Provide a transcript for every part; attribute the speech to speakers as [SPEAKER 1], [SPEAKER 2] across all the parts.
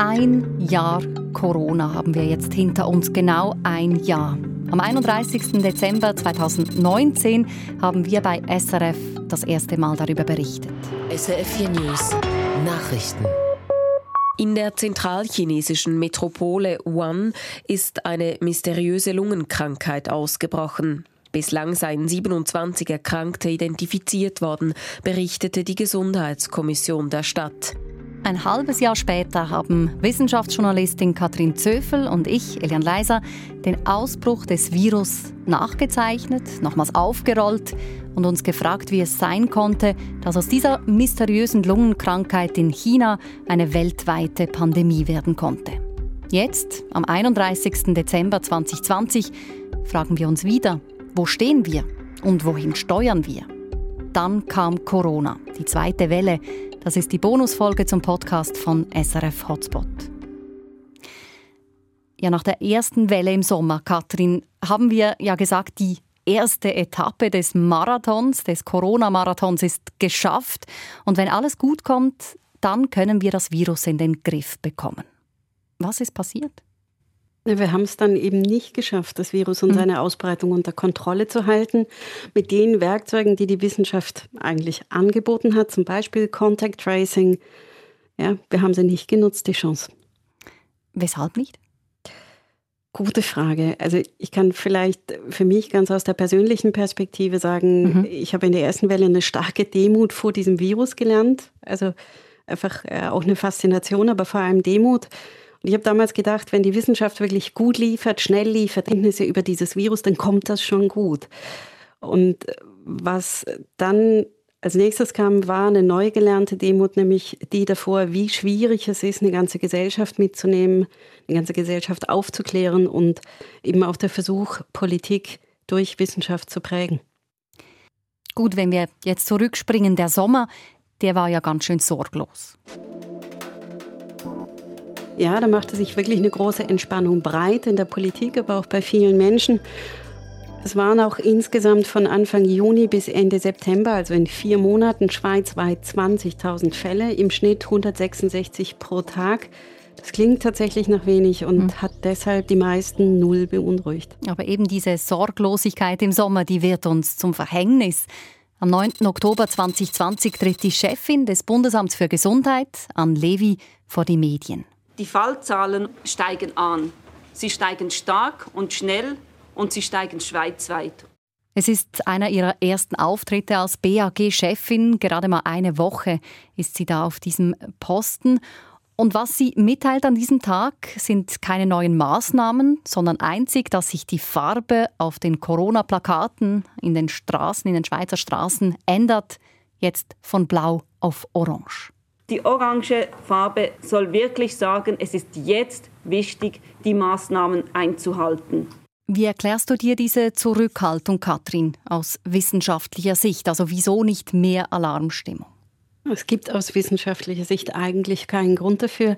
[SPEAKER 1] Ein Jahr Corona haben wir jetzt hinter uns, genau ein Jahr. Am 31. Dezember 2019 haben wir bei SRF das erste Mal darüber berichtet.
[SPEAKER 2] SRF 4 News Nachrichten.
[SPEAKER 3] In der zentralchinesischen Metropole Wuhan ist eine mysteriöse Lungenkrankheit ausgebrochen. Bislang seien 27 Erkrankte identifiziert worden, berichtete die Gesundheitskommission der Stadt.
[SPEAKER 1] Ein halbes Jahr später haben Wissenschaftsjournalistin Katrin Zöfel und ich, Elian Leiser, den Ausbruch des Virus nachgezeichnet, nochmals aufgerollt und uns gefragt, wie es sein konnte, dass aus dieser mysteriösen Lungenkrankheit in China eine weltweite Pandemie werden konnte. Jetzt, am 31. Dezember 2020, fragen wir uns wieder, wo stehen wir und wohin steuern wir? Dann kam Corona, die zweite Welle. Das ist die Bonusfolge zum Podcast von SRF Hotspot. Ja, nach der ersten Welle im Sommer, Katrin, haben wir ja gesagt, die erste Etappe des Marathons, des Corona-Marathons ist geschafft. Und wenn alles gut kommt, dann können wir das Virus in den Griff bekommen. Was ist passiert?
[SPEAKER 4] Wir haben es dann eben nicht geschafft, das Virus und mhm. seine Ausbreitung unter Kontrolle zu halten, mit den Werkzeugen, die die Wissenschaft eigentlich angeboten hat, zum Beispiel Contact Tracing. Ja, wir haben sie nicht genutzt, die Chance.
[SPEAKER 1] Weshalb nicht?
[SPEAKER 4] Gute Frage. Also ich kann vielleicht für mich ganz aus der persönlichen Perspektive sagen, mhm. ich habe in der ersten Welle eine starke Demut vor diesem Virus gelernt. Also einfach äh, auch eine Faszination, aber vor allem Demut. Ich habe damals gedacht, wenn die Wissenschaft wirklich gut liefert, schnell liefert, Kenntnisse über dieses Virus, dann kommt das schon gut. Und was dann als nächstes kam, war eine neu gelernte Demut, nämlich die davor, wie schwierig es ist, eine ganze Gesellschaft mitzunehmen, eine ganze Gesellschaft aufzuklären und eben auch der Versuch, Politik durch Wissenschaft zu prägen.
[SPEAKER 1] Gut, wenn wir jetzt zurückspringen, der Sommer, der war ja ganz schön sorglos.
[SPEAKER 4] Ja, da machte sich wirklich eine große Entspannung breit in der Politik, aber auch bei vielen Menschen. Es waren auch insgesamt von Anfang Juni bis Ende September, also in vier Monaten, schweizweit 20.000 Fälle, im Schnitt 166 pro Tag. Das klingt tatsächlich nach wenig und mhm. hat deshalb die meisten null beunruhigt.
[SPEAKER 1] Aber eben diese Sorglosigkeit im Sommer, die wird uns zum Verhängnis. Am 9. Oktober 2020 tritt die Chefin des Bundesamts für Gesundheit, Anne Levy, vor die Medien.
[SPEAKER 5] Die Fallzahlen steigen an. Sie steigen stark und schnell und sie steigen schweizweit.
[SPEAKER 1] Es ist einer ihrer ersten Auftritte als BAG-Chefin. Gerade mal eine Woche ist sie da auf diesem Posten. Und was sie mitteilt an diesem Tag, sind keine neuen Maßnahmen, sondern einzig, dass sich die Farbe auf den Corona-Plakaten in den Straßen, in den Schweizer Straßen ändert, jetzt von blau auf orange.
[SPEAKER 5] Die orange Farbe soll wirklich sagen, es ist jetzt wichtig, die Maßnahmen einzuhalten.
[SPEAKER 1] Wie erklärst du dir diese Zurückhaltung, Katrin, aus wissenschaftlicher Sicht? Also wieso nicht mehr Alarmstimmung?
[SPEAKER 4] Es gibt aus wissenschaftlicher Sicht eigentlich keinen Grund dafür.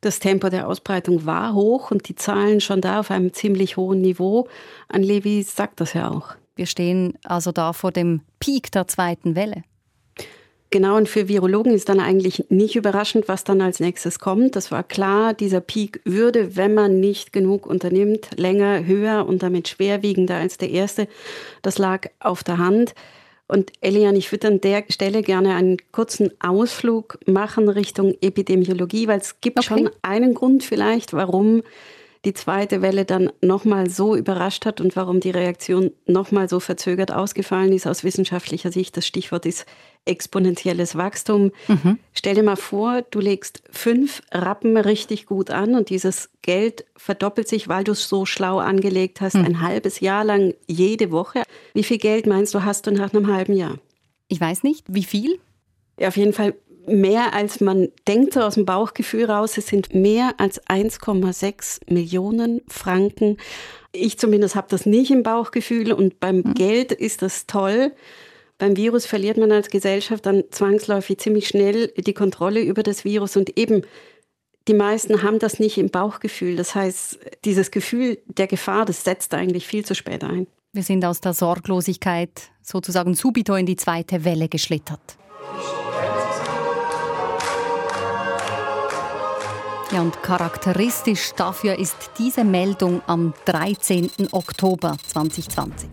[SPEAKER 4] Das Tempo der Ausbreitung war hoch und die Zahlen schon da auf einem ziemlich hohen Niveau. An Levi sagt das ja auch.
[SPEAKER 1] Wir stehen also da vor dem Peak der zweiten Welle.
[SPEAKER 4] Genau, und für Virologen ist dann eigentlich nicht überraschend, was dann als nächstes kommt. Das war klar, dieser Peak würde, wenn man nicht genug unternimmt, länger, höher und damit schwerwiegender als der erste. Das lag auf der Hand. Und Elian, ich würde an der Stelle gerne einen kurzen Ausflug machen Richtung Epidemiologie, weil es gibt okay. schon einen Grund vielleicht, warum die zweite Welle dann nochmal so überrascht hat und warum die Reaktion nochmal so verzögert ausgefallen ist aus wissenschaftlicher Sicht. Das Stichwort ist exponentielles Wachstum. Mhm. Stell dir mal vor, du legst fünf Rappen richtig gut an und dieses Geld verdoppelt sich, weil du es so schlau angelegt hast, mhm. ein halbes Jahr lang jede Woche. Wie viel Geld meinst du, hast du nach einem halben Jahr?
[SPEAKER 1] Ich weiß nicht, wie viel?
[SPEAKER 4] Ja, auf jeden Fall mehr als man denkt so aus dem Bauchgefühl raus. Es sind mehr als 1,6 Millionen Franken. Ich zumindest habe das nicht im Bauchgefühl und beim mhm. Geld ist das toll. Beim Virus verliert man als Gesellschaft dann zwangsläufig ziemlich schnell die Kontrolle über das Virus und eben die meisten haben das nicht im Bauchgefühl. Das heißt, dieses Gefühl der Gefahr, das setzt eigentlich viel zu spät ein.
[SPEAKER 1] Wir sind aus der Sorglosigkeit sozusagen subito in die zweite Welle geschlittert. Ja, und charakteristisch dafür ist diese Meldung am 13. Oktober 2020.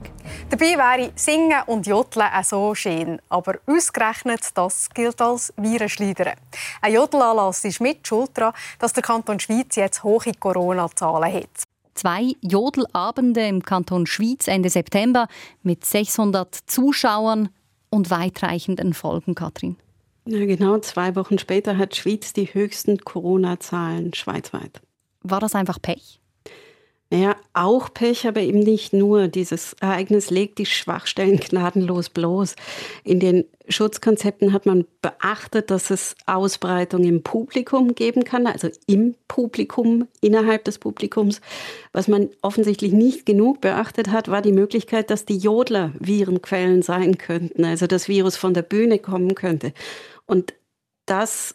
[SPEAKER 6] Dabei wäre Singen und Jodeln auch so schön. Aber ausgerechnet das gilt als Virenschleudern. Ein Jodelanlass ist mit schuld daran, dass der Kanton Schweiz jetzt hohe Corona-Zahlen hat.
[SPEAKER 1] Zwei Jodelabende im Kanton Schwyz Ende September mit 600 Zuschauern und weitreichenden Folgen, Katrin.
[SPEAKER 4] Ja, genau zwei Wochen später hat Schwyz die höchsten Corona-Zahlen schweizweit.
[SPEAKER 1] War das einfach Pech?
[SPEAKER 4] Naja, auch Pech, aber eben nicht nur. Dieses Ereignis legt die Schwachstellen gnadenlos bloß. In den Schutzkonzepten hat man beachtet, dass es Ausbreitung im Publikum geben kann, also im Publikum, innerhalb des Publikums. Was man offensichtlich nicht genug beachtet hat, war die Möglichkeit, dass die Jodler Virenquellen sein könnten, also das Virus von der Bühne kommen könnte. Und das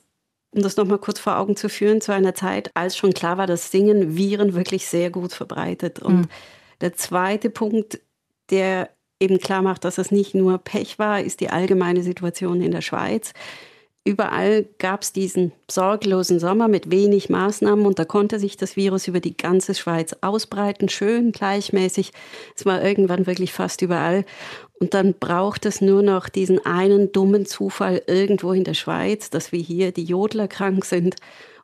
[SPEAKER 4] um das nochmal kurz vor Augen zu führen, zu einer Zeit, als schon klar war, dass Singen Viren wirklich sehr gut verbreitet. Und mhm. der zweite Punkt, der eben klar macht, dass es nicht nur Pech war, ist die allgemeine Situation in der Schweiz. Überall gab es diesen sorglosen Sommer mit wenig Maßnahmen und da konnte sich das Virus über die ganze Schweiz ausbreiten, schön gleichmäßig. Es war irgendwann wirklich fast überall. Und dann braucht es nur noch diesen einen dummen Zufall irgendwo in der Schweiz, dass wir hier die Jodler krank sind.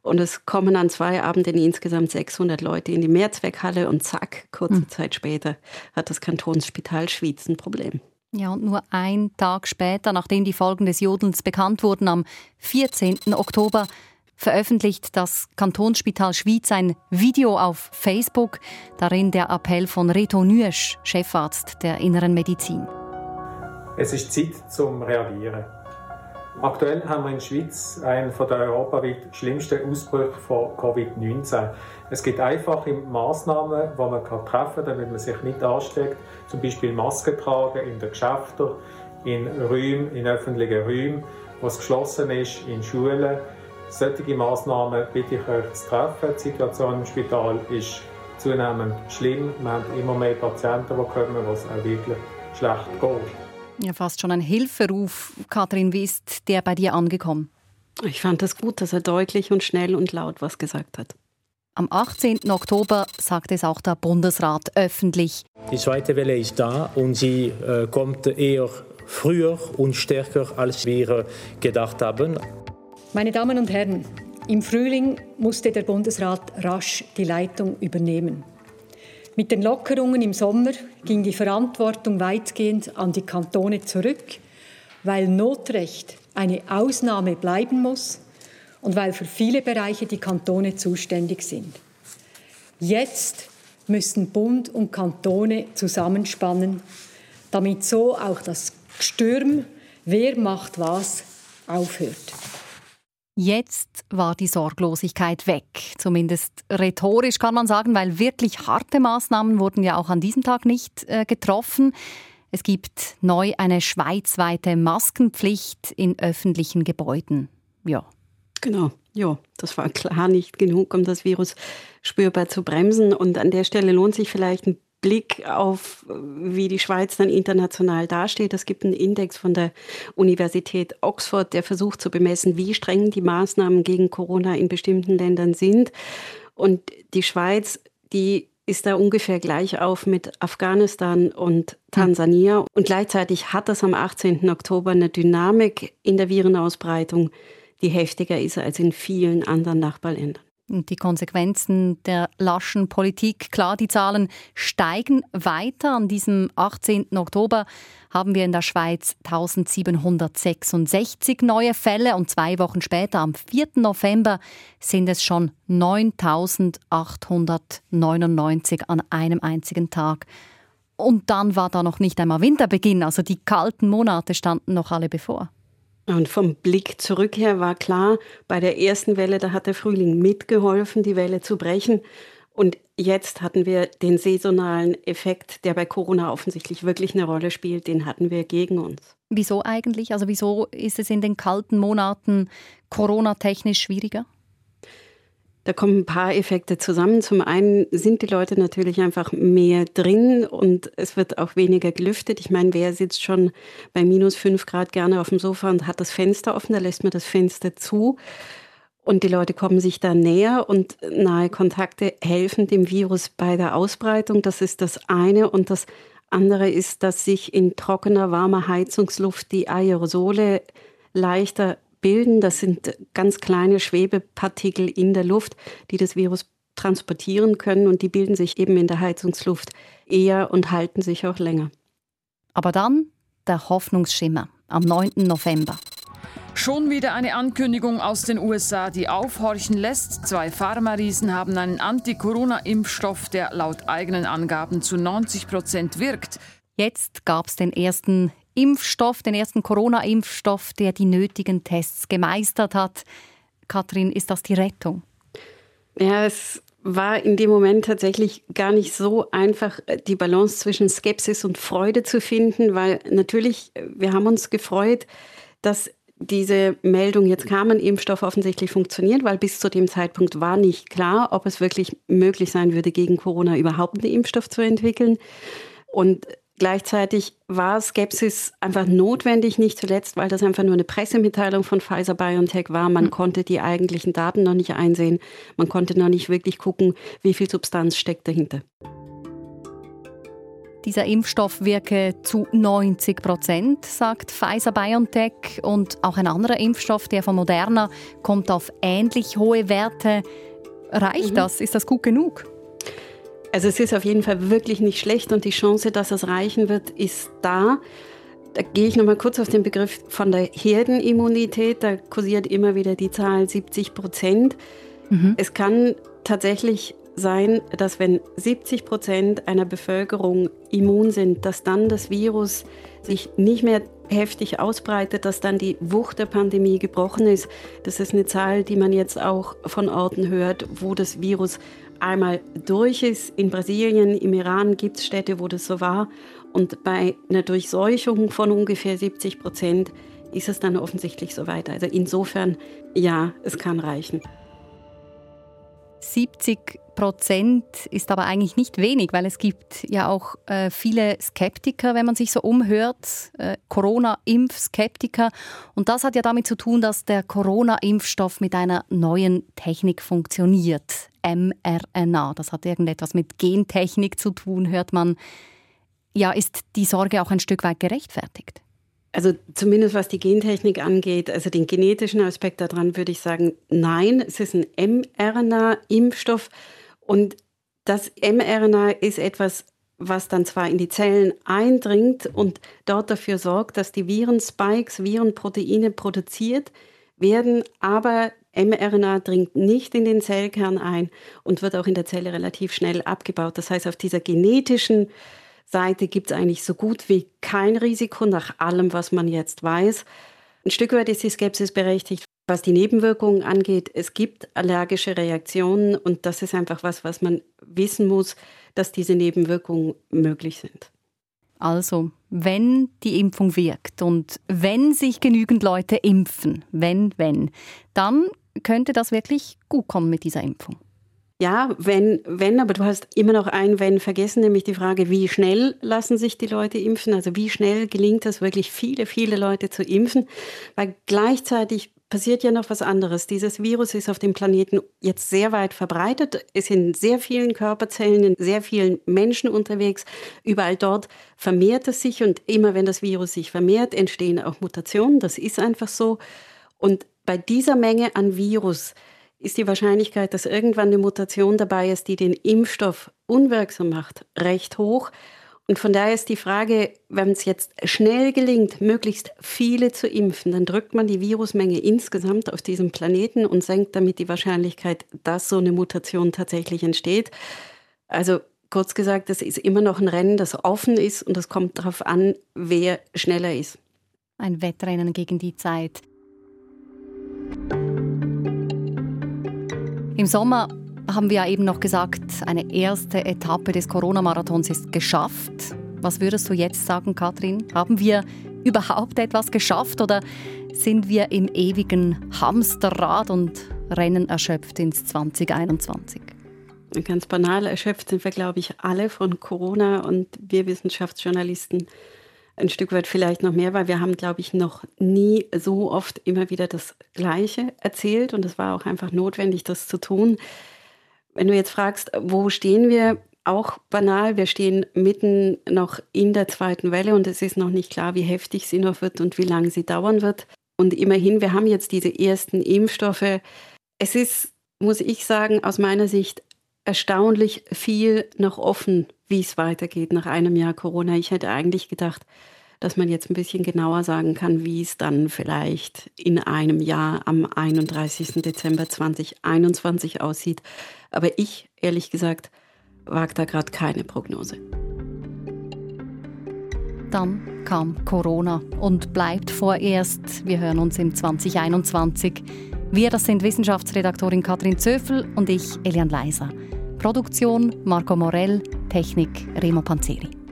[SPEAKER 4] Und es kommen an zwei Abenden insgesamt 600 Leute in die Mehrzweckhalle und zack, kurze mhm. Zeit später hat das Kantonsspital Schwyz ein Problem.
[SPEAKER 1] Ja, und nur ein Tag später, nachdem die Folgen des Jodelns bekannt wurden, am 14. Oktober, veröffentlicht das Kantonsspital Schwyz ein Video auf Facebook, darin der Appell von Reto Nüesch, Chefarzt der Inneren Medizin.
[SPEAKER 7] Es ist Zeit zum Reagieren. Aktuell haben wir in der Schweiz einen von der europaweit schlimmsten Ausbrüche von Covid-19. Es gibt einfache Massnahmen, die man treffen kann, damit man sich nicht ansteckt. Zum Beispiel Masken tragen in den Geschäften, in Räumen, in öffentlichen Räumen, wo es geschlossen ist, in Schulen. Solche Massnahmen bitte ich euch zu treffen. Die Situation im Spital ist zunehmend schlimm. Wir haben immer mehr Patienten, die kommen, wo es auch wirklich schlecht geht.
[SPEAKER 1] Ja, fast schon ein Hilferuf. Kathrin, wie ist der bei dir angekommen?
[SPEAKER 4] Ich fand es das gut, dass er deutlich und schnell und laut was gesagt hat.
[SPEAKER 1] Am 18. Oktober sagt es auch der Bundesrat öffentlich.
[SPEAKER 8] Die zweite Welle ist da und sie äh, kommt eher früher und stärker, als wir gedacht haben.
[SPEAKER 9] Meine Damen und Herren, im Frühling musste der Bundesrat rasch die Leitung übernehmen. Mit den Lockerungen im Sommer ging die Verantwortung weitgehend an die Kantone zurück, weil Notrecht eine Ausnahme bleiben muss und weil für viele Bereiche die Kantone zuständig sind. Jetzt müssen Bund und Kantone zusammenspannen, damit so auch das Stürm, wer macht was, aufhört.
[SPEAKER 1] Jetzt war die Sorglosigkeit weg, zumindest rhetorisch kann man sagen, weil wirklich harte Maßnahmen wurden ja auch an diesem Tag nicht äh, getroffen. Es gibt neu eine schweizweite Maskenpflicht in öffentlichen Gebäuden. Ja.
[SPEAKER 4] Genau, ja, das war klar nicht genug, um das Virus spürbar zu bremsen. Und an der Stelle lohnt sich vielleicht ein Blick auf, wie die Schweiz dann international dasteht. Es gibt einen Index von der Universität Oxford, der versucht zu bemessen, wie streng die Maßnahmen gegen Corona in bestimmten Ländern sind. Und die Schweiz, die ist da ungefähr gleich auf mit Afghanistan und Tansania. Und gleichzeitig hat das am 18. Oktober eine Dynamik in der Virenausbreitung, die heftiger ist als in vielen anderen Nachbarländern.
[SPEAKER 1] Und die Konsequenzen der laschen Politik, klar, die Zahlen steigen weiter. An diesem 18. Oktober haben wir in der Schweiz 1766 neue Fälle und zwei Wochen später, am 4. November, sind es schon 9899 an einem einzigen Tag. Und dann war da noch nicht einmal Winterbeginn, also die kalten Monate standen noch alle bevor.
[SPEAKER 4] Und vom Blick zurück her war klar, bei der ersten Welle, da hat der Frühling mitgeholfen, die Welle zu brechen. Und jetzt hatten wir den saisonalen Effekt, der bei Corona offensichtlich wirklich eine Rolle spielt, den hatten wir gegen uns.
[SPEAKER 1] Wieso eigentlich? Also wieso ist es in den kalten Monaten Corona-technisch schwieriger?
[SPEAKER 4] Da kommen ein paar Effekte zusammen. Zum einen sind die Leute natürlich einfach mehr drin und es wird auch weniger gelüftet. Ich meine, wer sitzt schon bei minus fünf Grad gerne auf dem Sofa und hat das Fenster offen? Da lässt man das Fenster zu. und die Leute kommen sich da näher und nahe Kontakte helfen dem Virus bei der Ausbreitung. Das ist das eine. Und das andere ist, dass sich in trockener, warmer Heizungsluft die Aerosole leichter bilden. Das sind ganz kleine Schwebepartikel in der Luft, die das Virus transportieren können und die bilden sich eben in der Heizungsluft eher und halten sich auch länger.
[SPEAKER 1] Aber dann der Hoffnungsschimmer am 9. November.
[SPEAKER 10] Schon wieder eine Ankündigung aus den USA, die aufhorchen lässt. Zwei Pharma-Riesen haben einen Anti-Corona-Impfstoff, der laut eigenen Angaben zu 90 Prozent wirkt.
[SPEAKER 1] Jetzt gab es den ersten Impfstoff, den ersten Corona-Impfstoff, der die nötigen Tests gemeistert hat. Kathrin, ist das die Rettung?
[SPEAKER 4] Ja, es war in dem Moment tatsächlich gar nicht so einfach, die Balance zwischen Skepsis und Freude zu finden, weil natürlich, wir haben uns gefreut, dass diese Meldung, jetzt kam ein Impfstoff offensichtlich funktioniert, weil bis zu dem Zeitpunkt war nicht klar, ob es wirklich möglich sein würde, gegen Corona überhaupt einen Impfstoff zu entwickeln. Und gleichzeitig war Skepsis einfach notwendig, nicht zuletzt, weil das einfach nur eine Pressemitteilung von Pfizer BioNTech war. Man mhm. konnte die eigentlichen Daten noch nicht einsehen. Man konnte noch nicht wirklich gucken, wie viel Substanz steckt dahinter.
[SPEAKER 1] Dieser Impfstoff wirke zu 90 Prozent, sagt Pfizer BioNTech. Und auch ein anderer Impfstoff, der von Moderna, kommt auf ähnlich hohe Werte. Reicht mhm. das? Ist das gut genug?
[SPEAKER 4] Also es ist auf jeden Fall wirklich nicht schlecht und die Chance, dass es reichen wird, ist da. Da gehe ich noch mal kurz auf den Begriff von der Herdenimmunität. Da kursiert immer wieder die Zahl 70 Prozent. Mhm. Es kann tatsächlich sein, dass wenn 70 Prozent einer Bevölkerung immun sind, dass dann das Virus sich nicht mehr heftig ausbreitet, dass dann die Wucht der Pandemie gebrochen ist. Das ist eine Zahl, die man jetzt auch von Orten hört, wo das Virus einmal durch ist. In Brasilien, im Iran gibt es Städte, wo das so war. Und bei einer Durchseuchung von ungefähr 70 Prozent ist es dann offensichtlich so weiter. Also insofern, ja, es kann reichen.
[SPEAKER 1] 70 Prozent ist aber eigentlich nicht wenig, weil es gibt ja auch äh, viele Skeptiker, wenn man sich so umhört, äh, Corona-Impfskeptiker. Und das hat ja damit zu tun, dass der Corona-Impfstoff mit einer neuen Technik funktioniert, mRNA. Das hat irgendetwas mit Gentechnik zu tun, hört man. Ja, ist die Sorge auch ein Stück weit gerechtfertigt?
[SPEAKER 4] Also zumindest was die Gentechnik angeht, also den genetischen Aspekt daran würde ich sagen, nein, es ist ein mRNA-Impfstoff und das mRNA ist etwas, was dann zwar in die Zellen eindringt und dort dafür sorgt, dass die Virenspikes, Virenproteine produziert werden, aber mRNA dringt nicht in den Zellkern ein und wird auch in der Zelle relativ schnell abgebaut. Das heißt, auf dieser genetischen Seite gibt es eigentlich so gut wie kein Risiko nach allem, was man jetzt weiß. Ein Stück weit ist die Skepsis berechtigt, was die Nebenwirkungen angeht. Es gibt allergische Reaktionen und das ist einfach was, was man wissen muss, dass diese Nebenwirkungen möglich sind.
[SPEAKER 1] Also, wenn die Impfung wirkt und wenn sich genügend Leute impfen, wenn, wenn, dann könnte das wirklich gut kommen mit dieser Impfung.
[SPEAKER 4] Ja, wenn, wenn, aber du hast immer noch ein Wenn vergessen, nämlich die Frage, wie schnell lassen sich die Leute impfen? Also wie schnell gelingt es wirklich, viele, viele Leute zu impfen? Weil gleichzeitig passiert ja noch was anderes. Dieses Virus ist auf dem Planeten jetzt sehr weit verbreitet, ist in sehr vielen Körperzellen, in sehr vielen Menschen unterwegs. Überall dort vermehrt es sich und immer wenn das Virus sich vermehrt, entstehen auch Mutationen. Das ist einfach so. Und bei dieser Menge an Virus ist die Wahrscheinlichkeit, dass irgendwann eine Mutation dabei ist, die den Impfstoff unwirksam macht, recht hoch. Und von daher ist die Frage, wenn es jetzt schnell gelingt, möglichst viele zu impfen, dann drückt man die Virusmenge insgesamt auf diesem Planeten und senkt damit die Wahrscheinlichkeit, dass so eine Mutation tatsächlich entsteht. Also kurz gesagt, das ist immer noch ein Rennen, das offen ist und es kommt darauf an, wer schneller ist.
[SPEAKER 1] Ein Wettrennen gegen die Zeit. Im Sommer haben wir ja eben noch gesagt, eine erste Etappe des Corona-Marathons ist geschafft. Was würdest du jetzt sagen, Katrin? Haben wir überhaupt etwas geschafft oder sind wir im ewigen Hamsterrad und rennen erschöpft ins 2021?
[SPEAKER 4] Ganz banal erschöpft sind wir, glaube ich, alle von Corona und wir Wissenschaftsjournalisten ein Stück weit vielleicht noch mehr, weil wir haben, glaube ich, noch nie so oft immer wieder das Gleiche erzählt und es war auch einfach notwendig, das zu tun. Wenn du jetzt fragst, wo stehen wir, auch banal, wir stehen mitten noch in der zweiten Welle und es ist noch nicht klar, wie heftig sie noch wird und wie lange sie dauern wird. Und immerhin, wir haben jetzt diese ersten Impfstoffe. Es ist, muss ich sagen, aus meiner Sicht erstaunlich viel noch offen, wie es weitergeht nach einem Jahr Corona. Ich hätte eigentlich gedacht, dass man jetzt ein bisschen genauer sagen kann, wie es dann vielleicht in einem Jahr am 31. Dezember 2021 aussieht. Aber ich, ehrlich gesagt, wage da gerade keine Prognose.
[SPEAKER 1] Dann kam Corona und bleibt vorerst. Wir hören uns im 2021. Wir, das sind Wissenschaftsredaktorin Katrin Zöfel und ich, Elian Leiser. Produktion Marco Morell, Technik Remo Panzeri.